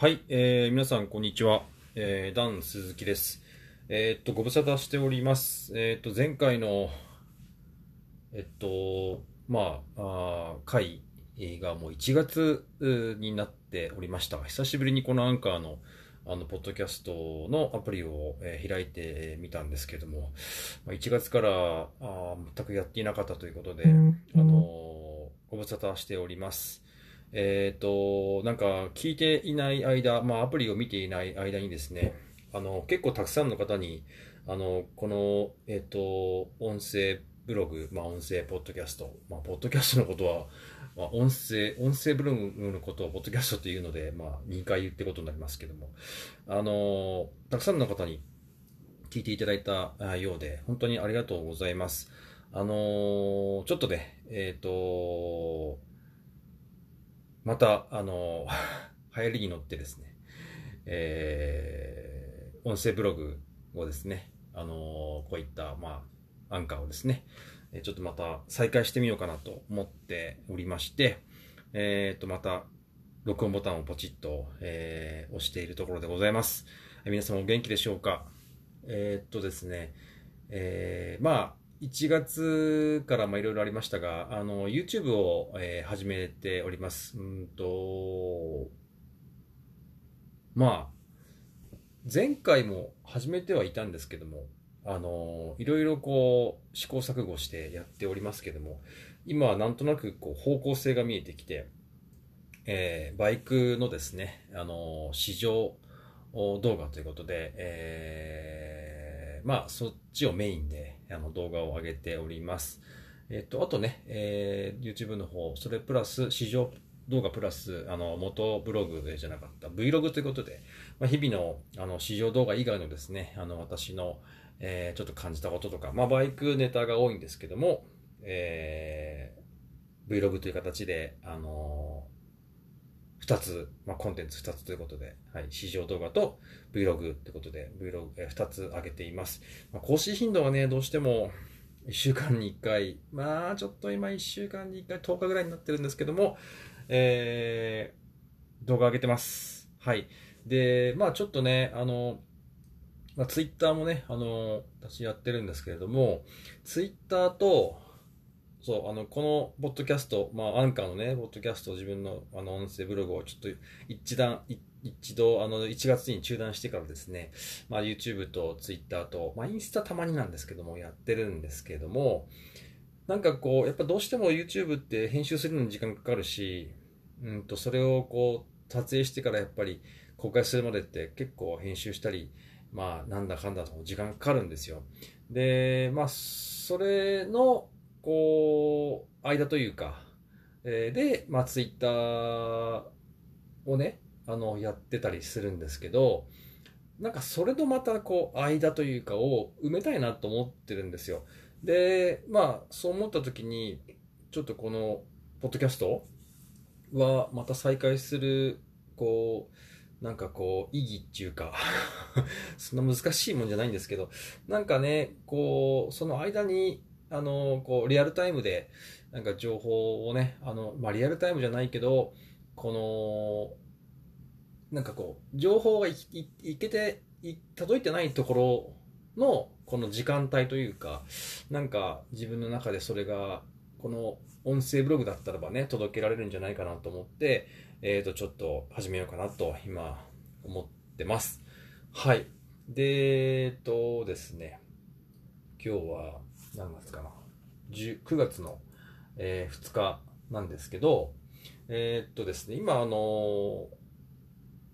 はい、えー皆さんこんにちは、えーダン鈴木です。えーっと、ご無沙汰しております。えーっと、前回の、えっと、まあ、あー回がもう1月になっておりました。久しぶりにこのアンカーの、あの、ポッドキャストのアプリを、えー開いてみたんですけども、まあ1月からあー全くやっていなかったということで、あのーご無沙汰しております。えっ、と、なんか聞いていない間、まあアプリを見ていない間にですね、あの、結構たくさんの方に、あの、この、えっ、と、音声ブログ、まあ音声ポッドキャスト、まあポッドキャストのことは、まあ音声、音声ブログのことをポッドキャストというので、まあ2回言ってことになりますけども、あの、たくさんの方に聞いていただいたようで、本当にありがとうございます。あのちょっとね、えっ、とまた、あの 流行りに乗ってですね、えー音声ブログをですね、あのこういった、まあ、アンカーをですね、ちょっとまた再開してみようかなと思っておりまして、えっ、と、また、録音ボタンをポチッと、えー押しているところでございます。え皆様お元気でしょうか？えーっとですね、えーまあ、1月からいろいろありましたが、あの、YouTube を、えー始めております。うんと、まあ、前回も始めてはいたんですけども、あの、いろいろこう、試行錯誤してやっておりますけども、今はなんとなくこう方向性が見えてきて、えーバイクのですね、あの、試乗動画ということで、えーまあ、そっちをメインであの動画を上げております。えっと、あとね、えー YouTube の方、それプラス、試乗動画プラス、あの、元ブログじゃなかった、Vlog ということで、まあ、日々の、あの、試乗動画以外のですね、あの、私の、えーちょっと感じたこととか、まあ、バイクネタが多いんですけども、えー Vlog という形で、あの2つ、まあ、コンテンツ2つということで、はい、試乗動画と Vlog ということで、Vlog、え2つ上げています。まあ、更新頻度はね、どうしても1週間に1回、まあちょっと今1週間に1回、10日ぐらいになってるんですけども、えー動画上げてます。はい。で、まあちょっとね、あの、まあ、ツイッターもね、あの、私やってるんですけれども、ツイッターと、そう、あの、このポッドキャスト、まあ、アンカーのね、ポッドキャスト、自分の、あの、音声ブログをちょっと一段、一度、あの、1月に中断してからですね、まあ、YouTube と Twitter と、まあ、インスタたまになんですけども、やってるんですけども、なんかこう、やっぱどうしても YouTube って編集するのに時間かかるし、うんと、それをこう、撮影してからやっぱり公開するまでって結構編集したり、まあ、なんだかんだと時間かかるんですよ。で、まあ、それの、こう、間というか、えーで、まあ、ツイッターをね、あの、やってたりするんですけど、なんかそれのまたこう、間というかを埋めたいなと思ってるんですよ。で、まあ、そう思った時に、ちょっとこの、ポッドキャストはまた再開する、こう、なんかこう、意義っていうか、そんな難しいもんじゃないんですけど、なんかね、こう、その間に、あの、こう、リアルタイムで、なんか情報をね、あの、まあ、リアルタイムじゃないけど、この、なんかこう、情報がいいいけて、い届いてないところの、この時間帯というか、なんか自分の中でそれが、この音声ブログだったらばね、届けられるんじゃないかなと思って、えっ、と、ちょっと始めようかなと、今、思ってます。はい。で、えっ、とですね、今日は、何月かな。10 9月の、えー2日なんですけど、えーっとですね、今、あの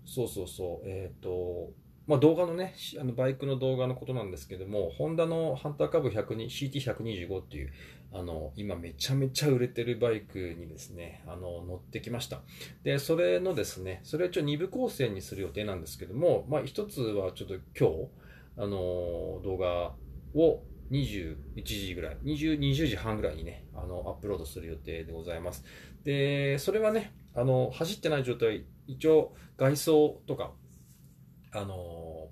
そうそうそう、えーっと、まあ、動画のね、あのバイクの動画のことなんですけども、ホンダのハンターカブ CT125 っていう、あの、今めちゃめちゃ売れてるバイクにですね、あの、乗ってきました。で、それのですね、それを一応2部構成にする予定なんですけども、まあ、一つはちょっと今日、あの、動画を21時ぐらい、20, 20時半ぐらいにね、あの、アップロードする予定でございます。で、それはね、あの、走ってない状態、一応外装とか、あの、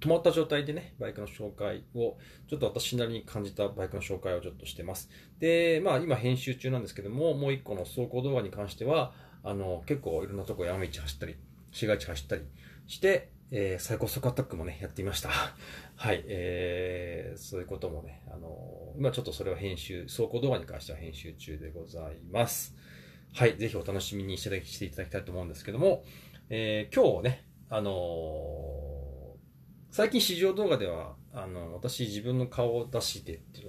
止まった状態でね、バイクの紹介を、ちょっと私なりに感じたバイクの紹介をちょっとしてます。で、まあ今編集中なんですけども、もう一個の走行動画に関しては、あの、結構いろんなとこ山道走ったり市街地走ったりして、えー、最高速アタックもね、やってみました。はい、えー、そういうこともね、あのー、今ちょっとそれを編集、走行動画に関しては編集中でございます。はい、ぜひお楽しみにしてしていただきたいと思うんですけども、えー、今日ね、あのー、最近市場動画では、あの、私自分の顔を出してってい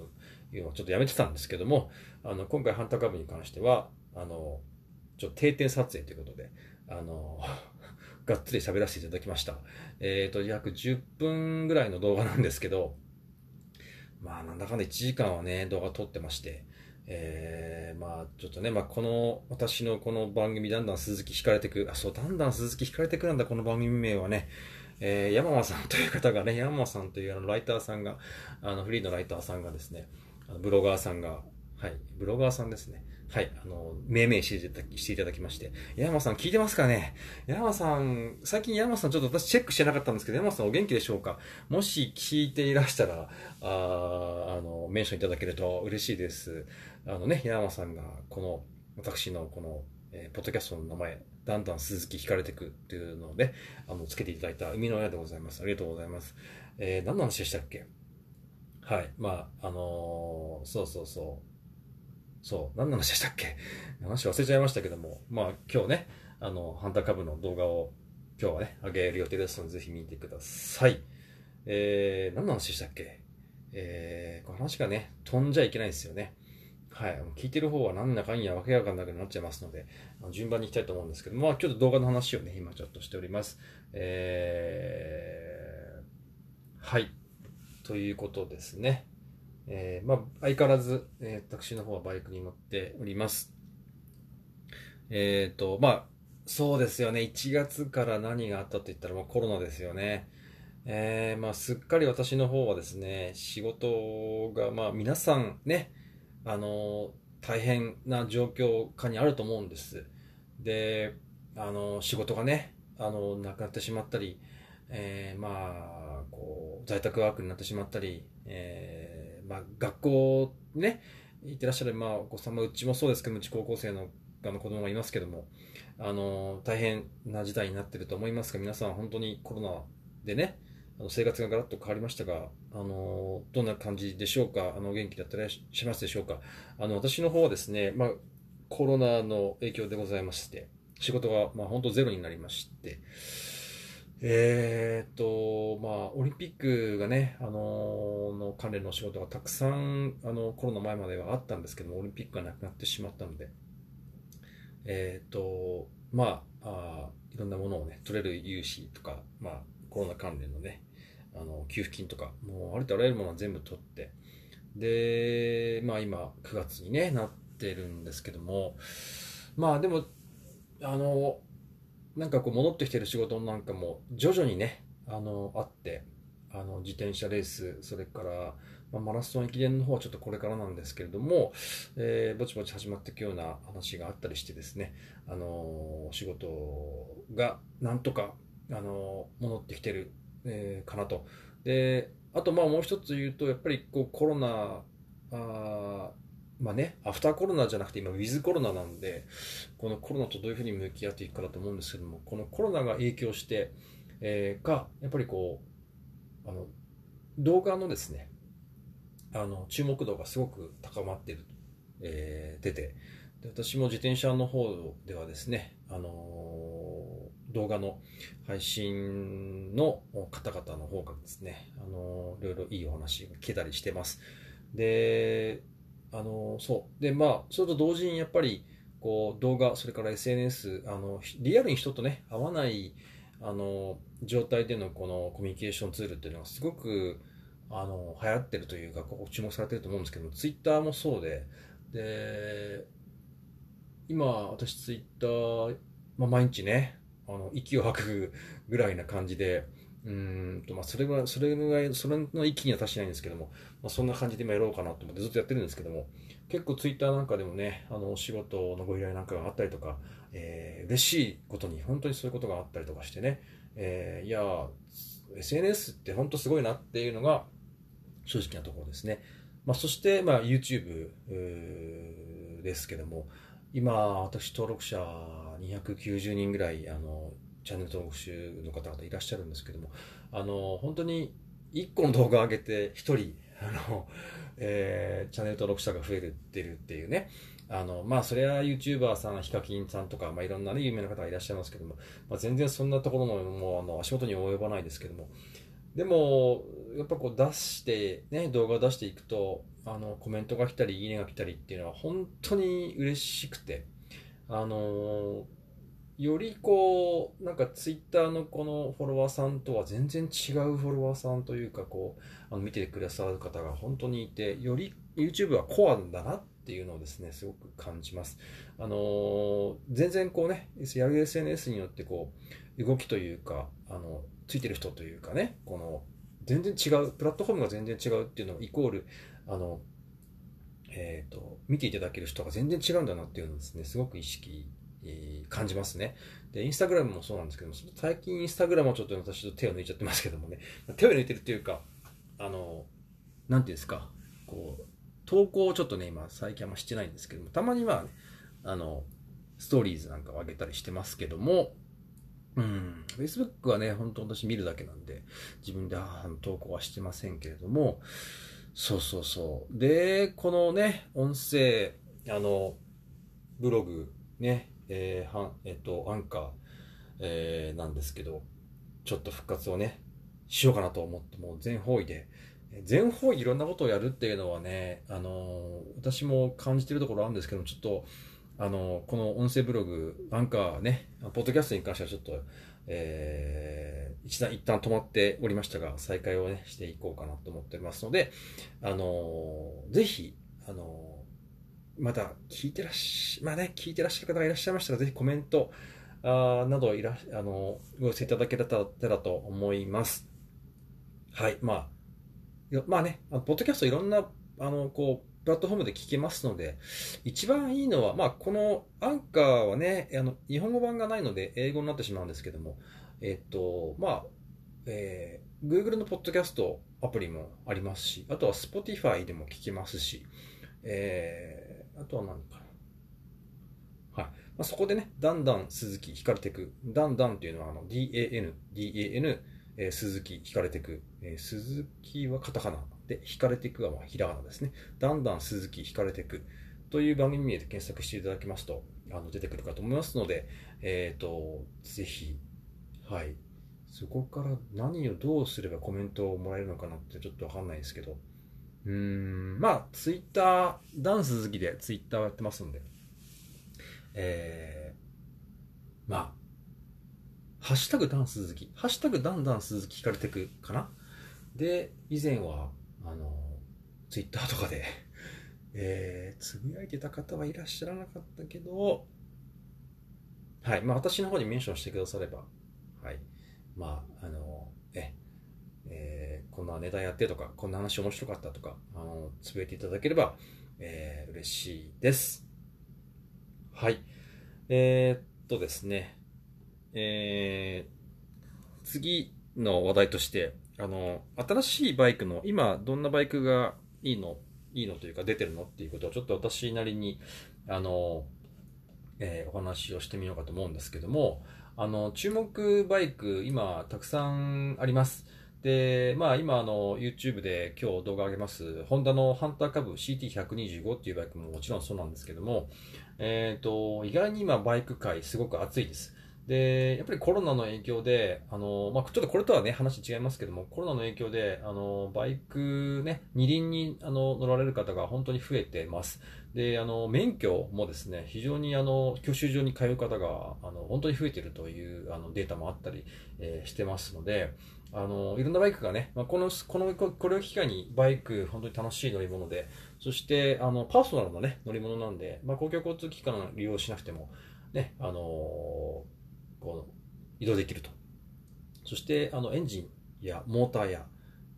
うのをちょっとやめてたんですけども、あの、今回ハンター株に関しては、あの、ちょっと定点撮影ということで、あの、がっつり喋らせていただきました。えっ、ー、と、約10分ぐらいの動画なんですけど、まあ、なんだかんだ1時間はね、動画撮ってまして、えー、まあ、ちょっとね、まあ、この、私のこの番組、だんだん鈴木惹かれてく、あ、そう、だんだん鈴木惹かれてくなんだ、この番組名はね、えー、山間さんという方がね、山間さんというあのライターさんが、あの、フリーのライターさんがですね、ブロガーさんが、はい、ブロガーさんですね。はい、あの、命名していただきしていただきまして。山さん聞いてますかね？山さん、最近山さんちょっと私チェックしてなかったんですけど、山さんお元気でしょうか？もし聞いていらしたら、ああの、メンションいただけると嬉しいです。あのね、山さんが、この、私のこの、えー、ポッドキャストの名前、だんだん鈴木惹かれてくっていうので、あの、つけていただいた海の親でございます。ありがとうございます。えー、何の話でしたっけ？はい。まあ、あのー、そうそうそう。そう、何の話でしたっけ？話忘れちゃいましたけども、まあ今日ね、あの、ハンター株の動画を今日はね、上げる予定ですので、ぜひ見てください。えー、何の話でしたっけ？えー、この話がね、飛んじゃいけないですよね。はい。聞いてる方は何だかんやわけわかんなくなっちゃいますので、順番に行きたいと思うんですけど、まあ、ちょっと動画の話をね、今ちょっとしております。えー、はい。ということですね。えー、まあ、相変わらず、えー、私の方はバイクに乗っております。えっ、ー、と、まあ、そうですよね。1月から何があったと言ったら、もうコロナですよね。えー、まあ、すっかり私の方はですね、仕事が、まあ、皆さんね、あの、大変な状況下にあると思うんです。で、あの、仕事がね、あの、なくなってしまったり、えー、まあ、こう、在宅ワークになってしまったり、えーまあ、学校ね、行ってらっしゃる、まあ、お子様、うちもそうですけどうち高校生のあの子供がいますけども、あの、大変な時代になってると思いますが、皆さん本当にコロナでね、あの生活がガラッと変わりましたが、あの、どんな感じでしょうかあの、元気だったりしますでしょうか。あの、私の方はですね、まあ、コロナの影響でございまして、仕事が、まあ、本当ゼロになりまして、えー、っと、まあ、オリンピックがね、あの、の関連の仕事がたくさん、あの、コロナ前まではあったんですけども、オリンピックがなくなってしまったので、えー、っと、まああ、いろんなものをね、取れる融資とか、まあ、コロナ関連のね、あの、給付金とか、もう、ありとあらゆるものは全部取って、で、まあ今、9月にね、なってるんですけども、まあでも、あの、なんかこう戻ってきてる仕事なんかも徐々にね、あの、あって、あの、自転車レース、それから、まあ、マラソン駅伝の方はちょっとこれからなんですけれども、えー、ぼちぼち始まっていくような話があったりしてですね、あの、仕事がなんとか、あの、戻ってきてる、えー、かなと。で、あとまあもう一つ言うと、やっぱりこうコロナ、あまあね、アフターコロナじゃなくて今、ウィズコロナなんで、このコロナとどういうふうに向き合っていくかだと思うんですけども、このコロナが影響して、えー、か、やっぱりこう、あの、動画のですね、あの、注目度がすごく高まってる、えー、出て、で私も自転車の方ではですね、あのー、動画の配信の方々の方がですね、あのー、いろいろいいお話が聞けたりしてます。で、あのそう。でまあそれと同時にやっぱりこう動画それから SNS あのリアルに人とね会わないあの状態でのこのコミュニケーションツールっていうのがすごくあの流行ってるというかこう注目されてると思うんですけどツイッターもそうでで今私ツイッター、まあ、毎日ねあの息を吐くぐらいな感じでうんとまあそれはそれぐらいそれの域には達しないんですけども、まあ、そんな感じで今やろうかなと思ってずっとやってるんですけども結構ツイッターなんかでもねあのお仕事のご依頼なんかがあったりとか、えー、嬉しいことに本当にそういうことがあったりとかしてね、えー、いや SNS って本当すごいなっていうのが正直なところですね、まあ、そして、まあ、YouTube ですけども今私登録者290人ぐらいあのチャンネル登録者の方々いらっしゃるんですけども、あの、本当に1個の動画を上げて1人、あの、えー、チャンネル登録者が増えるってるっていうね、あの、まあ、それは YouTuber さん、ヒカキンさんとか、まあ、いろんなね、有名な方がいらっしゃいますけども、まあ、全然そんなところの、もう、あの、足元に及ばないですけども、でも、やっぱこう出して、ね、動画を出していくと、あの、コメントが来たり、いいねが来たりっていうのは、本当に嬉しくて、あのよりこう、なんかツイッターのこのフォロワーさんとは全然違うフォロワーさんというか、こう、あの見てくださる方が本当にいて、より YouTube はコアだなっていうのをですね、すごく感じます。あのー、全然こうね、やる SNS によってこう、動きというか、あの、ついてる人というかね、この、全然違う、プラットフォームが全然違うっていうのイコール、あの、えっ、ー、と、見ていただける人が全然違うんだなっていうのをですね、すごく意識感じますね。で、インスタグラムもそうなんですけども、最近インスタグラムはちょっと私と手を抜いちゃってますけどもね、手を抜いてるっていうか、あの、なんていうんですか、こう、投稿をちょっとね、今最近あんましてないんですけども、たまには、ね、あの、ストーリーズなんかを上げたりしてますけども、うん、Facebook はね、本当私見るだけなんで、自分で投稿はしてませんけれども、そうそうそう。で、このね、音声、あの、ブログ、ね、えー、は、えっと、アンカー、えー、なんですけど、ちょっと復活をね、しようかなと思って、もう全方位で、全方位いろんなことをやるっていうのはね、あのー、私も感じてるところあるんですけどちょっと、あのー、この音声ブログ、アンカーね、ポッドキャストに関してはちょっと、えー、一旦、一旦止まっておりましたが、再開をね、していこうかなと思っておりますので、あのー、ぜひ、あのまだ聞いてらっしゃ、まあね、聞いてらっしゃる方がいらっしゃいましたら、ぜひコメント、あなどいら、あの、ご寄せいただけたらと思います。はい、まあ、まあね、ポッドキャストいろんな、あの、こう、プラットフォームで聞けますので、一番いいのは、まあ、このアンカーはね、あの、日本語版がないので、英語になってしまうんですけども、えっと、まあ、えー、Google のポッドキャストアプリもありますし、あとは Spotify でも聞けますし、えーあとは何かな。はい。まあ、そこでね、だんだん鈴木光ていく。だんだんっていうのは、あの、DAN、DAN、えー、鈴木引かれていく。えー、鈴木はカタカナで、引かれていくはまあひらがなですね。だんだん鈴木引かれていく。という番組名で検索していただきますと、あの、出てくるかと思いますので、えっ、ー、と、ぜひ、はい。そこから何をどうすればコメントをもらえるのかなってちょっとわかんないですけど、うん、まあ、ツイッター、ダンス好きでツイッターやってますんで、えー、まあ、ハッシュタグダンス鈴木、ハッシュタグダンダン鈴木聞かれてくかな？で、以前は、あの、ツイッターとかで えー、つぶやいてた方はいらっしゃらなかったけど、はい、まあ私の方にメンションしてくだされば、はい、まあ、あの、こんなネタやってとか、こんな話面白かったとか、あの、つぶやいていただければ、えー、嬉しいです。はい。えー、っとですね、えー、次の話題として、あの、新しいバイクの、今、どんなバイクがいいの、いいのというか出てるのっていうことをちょっと私なりに、あの、えー、お話をしてみようかと思うんですけども、あの、注目バイク、今、たくさんあります。で、まあ今あの YouTube で今日動画上げます、ホンダのハンターカブ CT125 っていうバイクももちろんそうなんですけども、えっ、ー、と、意外に今バイク界すごく熱いです。で、やっぱりコロナの影響で、あの、まあ、ちょっとこれとはね、話違いますけども、コロナの影響で、あの、バイクね、二輪に、あの、乗られる方が本当に増えてます。で、あの、免許もですね、非常にあの、教習所に通う方が、あの、本当に増えてるという、あの、データもあったり、えー、してますので、あの、いろんなバイクがね、まあ、この、この、これを機会にバイク、本当に楽しい乗り物で、そして、あの、パーソナルのね、乗り物なんで、まあ、公共交通機関を利用しなくても、ね、あのこう、移動できると。そして、あの、エンジンやモーターや、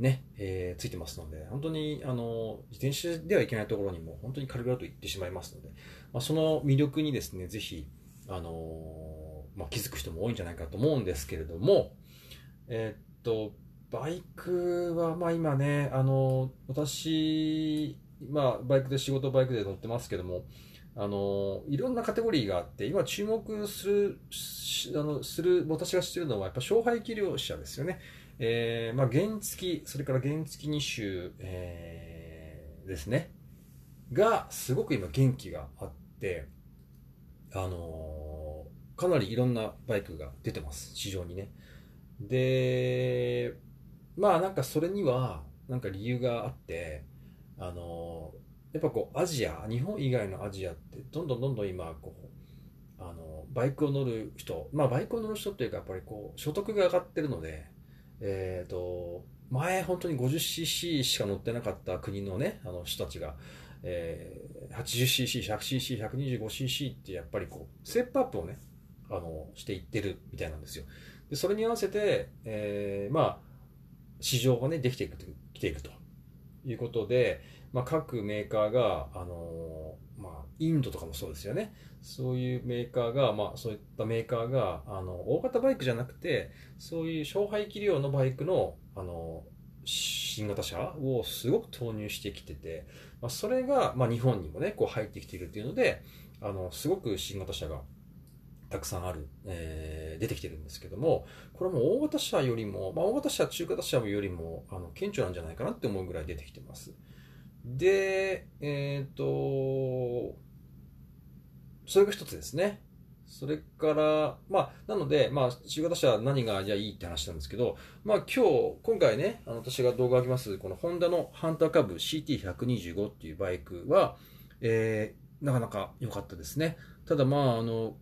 ね、えー、ついてますので、本当に、あの、自転車ではいけないところにも、本当に軽々と行ってしまいますので、まあ、その魅力にですね、ぜひ、あのまあ、気づく人も多いんじゃないかと思うんですけれども、えー、と、バイクは、まあ今ね、あの、私、まあバイクで仕事バイクで乗ってますけども、あの、いろんなカテゴリーがあって、今注目するあのする私が知ってるのはやっぱ勝敗器量者ですよね、えーまあ、原付それから原付2種、えー、ですね。がすごく今元気があってあのかなりいろんなバイクが出てます。市場にね。でまあなんかそれにはなんか理由があってあのやっぱこうアジア日本以外のアジアってどんどんどんどん今こうあのバイクを乗る人まあバイクを乗る人っていうかやっぱりこう所得が上がってるのでえっ、と前本当に 50cc しか乗ってなかった国のねあの人たちが、えー、80cc、100cc、125cc ってやっぱりこうステップアップをねあのしていってるみたいなんですよ。でそれに合わせて、えー、まあ市場がねできていくきていくと。いうことで、まあ、各メーカーが、あのー、まあ、インドとかもそうですよね。そういうメーカーが、まあ、そういったメーカーがあの大型バイクじゃなくてそういう勝敗器量のバイクの、あの新型車をすごく投入してきてて、まあ、それが、まあ、日本にもねこう入ってきているっていうのであのすごく新型車がたくさんある、えー、出てきてるんですけども、これも大型車よりも、まあ、大型車、中型車よりもあの顕著なんじゃないかなって思うぐらい出てきてます。で、えっ、ー、と、それが一つですね。それから、まあ、なので、まあ、中型車何がじゃいいって話なんですけど、まあ、今日、今回ね、あの私が動画を上げます、このホンダのハンターカブ CT125 っていうバイクは、えー、なかなか良かったですね。ただ、まあ、あの、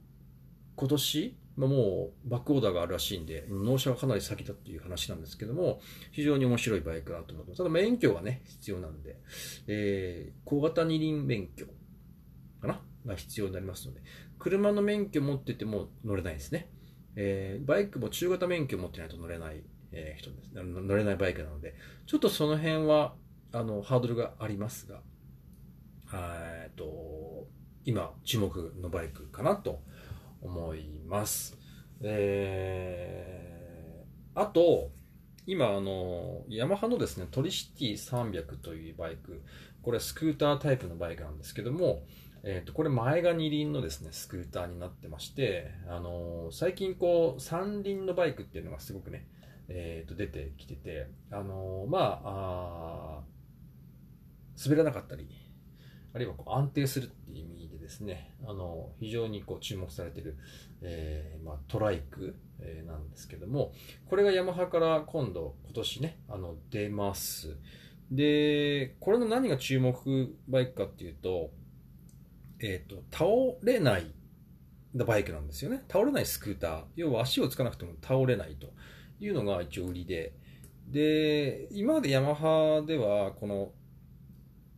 今年、ま、もうバックオーダーがあるらしいんで、納車がかなり先だっていう話なんですけども、非常に面白いバイクだと思う。ただ免許がね、必要なんで、えー、小型二輪免許かな？が必要になりますので、車の免許持ってても乗れないですね。えー、バイクも中型免許持ってないと乗れない、えー、人です。乗れないバイクなので、ちょっとその辺は、あの、ハードルがありますが、えっと、今、注目のバイクかなと思います。えー、あと、今、あの、ヤマハのですね、トリシティ300というバイク、これスクータータイプのバイクなんですけども、えっ、ー、と、これ前が二輪のですね、スクーターになってまして、あの、最近こう、三輪のバイクっていうのがすごくね、えっ、ー、と、出てきてて、あの、まあ、あ滑らなかったり、あるいはこう安定するですね、あの、非常にこう注目されている、えー、まあ、トライク、えー、なんですけども、これがヤマハから今度、今年ね、あの、出ます。で、これの何が注目バイクかっていうと、えっ、ー、と、倒れないバイクなんですよね。倒れないスクーター。要は足をつかなくても倒れないというのが一応売りで。で、今までヤマハでは、この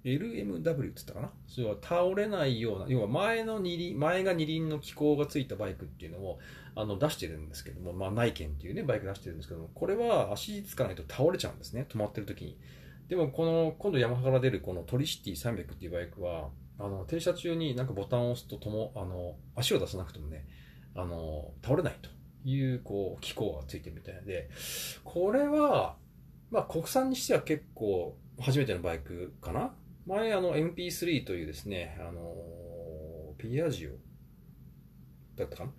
LMW って言ったかな？それは倒れないような、要は前の二輪、前が二輪の機構がついたバイクっていうのをあの出してるんですけども、まあ内見っていうね、バイク出してるんですけども、これは足つかないと倒れちゃうんですね、止まってる時に。でもこの、今度ヤマハから出るこのトリシティ300っていうバイクは、あの、停車中になんかボタンを押すととも、あの、足を出さなくてもね、あの、倒れないという、こう、機構がついてるみたいで、これは、まあ国産にしては結構初めてのバイクかな？前、あの、MP3 というですね、あの、ピアジオだったかな？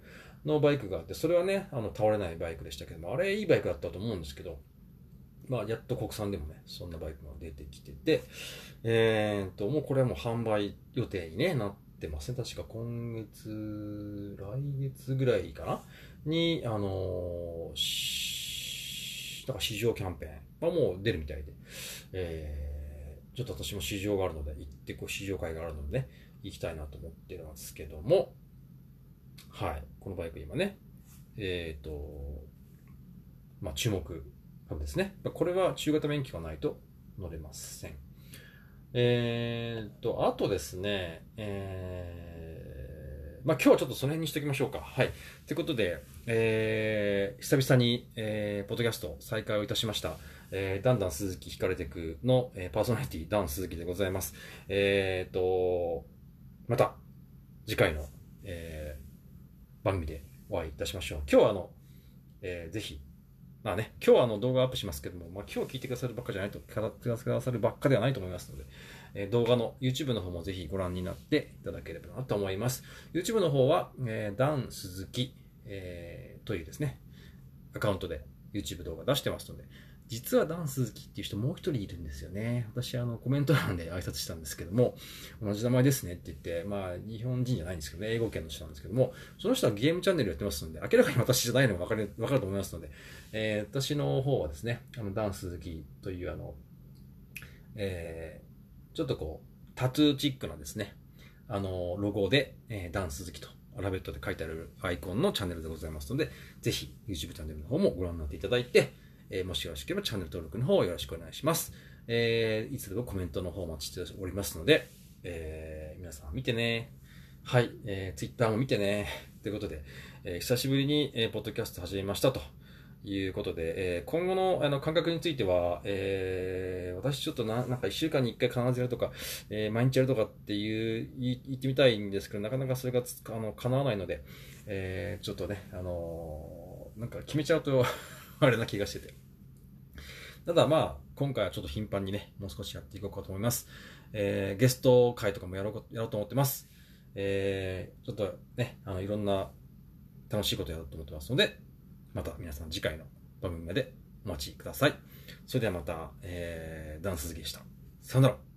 のバイクがあって、それはね、あの、倒れないバイクでしたけども、あれいいバイクだったと思うんですけど、まあ、やっと国産でもね、そんなバイクが出てきてて、えー、っと、もうこれはもう販売予定に、ね、なってますね。確か今月、来月ぐらいかな？に、あのー、だから市場キャンペーンはもう出るみたいで、えーちょっと私も市場があるので、行ってこう市場会があるのでね、行きたいなと思ってるんですけども、はい、このバイク今ね、えっ、ー、と、まあ注目株ですね。これは中型免許がないと乗れません。えっ、ー、と、あとですね、えー、まあ今日はちょっとその辺にしておきましょうか。はい。ということで、えー、久々に、えー、ポッドキャスト再開をいたしました。えー、だんだん鈴木引かれてくの、えー、パーソナリティ、ダン鈴木でございます。えー、と、また、次回の、えー、番組でお会いいたしましょう。今日はあの、えー、ぜひ、まあね、今日はあの動画アップしますけども、まあ今日聞いてくださるばっかじゃないと、語ってくださるばっかではないと思いますので、えー、動画の YouTube の方もぜひご覧になっていただければなと思います。YouTube の方は、えー、ダン鈴木、えーというですね、アカウントで YouTube 動画出してますので、実はダンス好きっていう人もう一人いるんですよね。私、あの、コメント欄で挨拶したんですけども、同じ名前ですねって言って、まあ、日本人じゃないんですけどね、英語圏の人なんですけども、その人はゲームチャンネルやってますので、明らかに私じゃないのがわかる、わかると思いますので、えー、私の方はですね、あの、ダンス好きというあの、えー、ちょっとこう、タトゥーチックなですね、あの、ロゴで、えー、ダンス好きと、アラベットで書いてあるアイコンのチャンネルでございますので、ぜひ YouTube チャンネルの方もご覧になっていただいて、えー、もしよろしければチャンネル登録の方よろしくお願いします。えー、いつでもコメントの方お待ちしておりますので、えー、皆さん見てね。はい、えー、Twitter も見てね。ということで、えー、久しぶりに、えー、ポッドキャスト始めましたと。いうことで、えー、今後のあの感覚については、えー、私ちょっとな、なんか一週間に一回必ずやるとか、えー、毎日やるとかっていう、言ってみたいんですけど、なかなかそれがつあの叶わないので、えー、ちょっとね、あのー、なんか決めちゃうと あれな気がしてて。ただまあ、今回はちょっと頻繁にね、もう少しやっていこうかと思います。えー、ゲスト会とかもやろうやろうと思ってます。えー、ちょっとね、あの、いろんな楽しいことやろうと思ってますので、また皆さん次回の番組までお待ちください。それではまた、えー、ダンス好きでした。さよなら。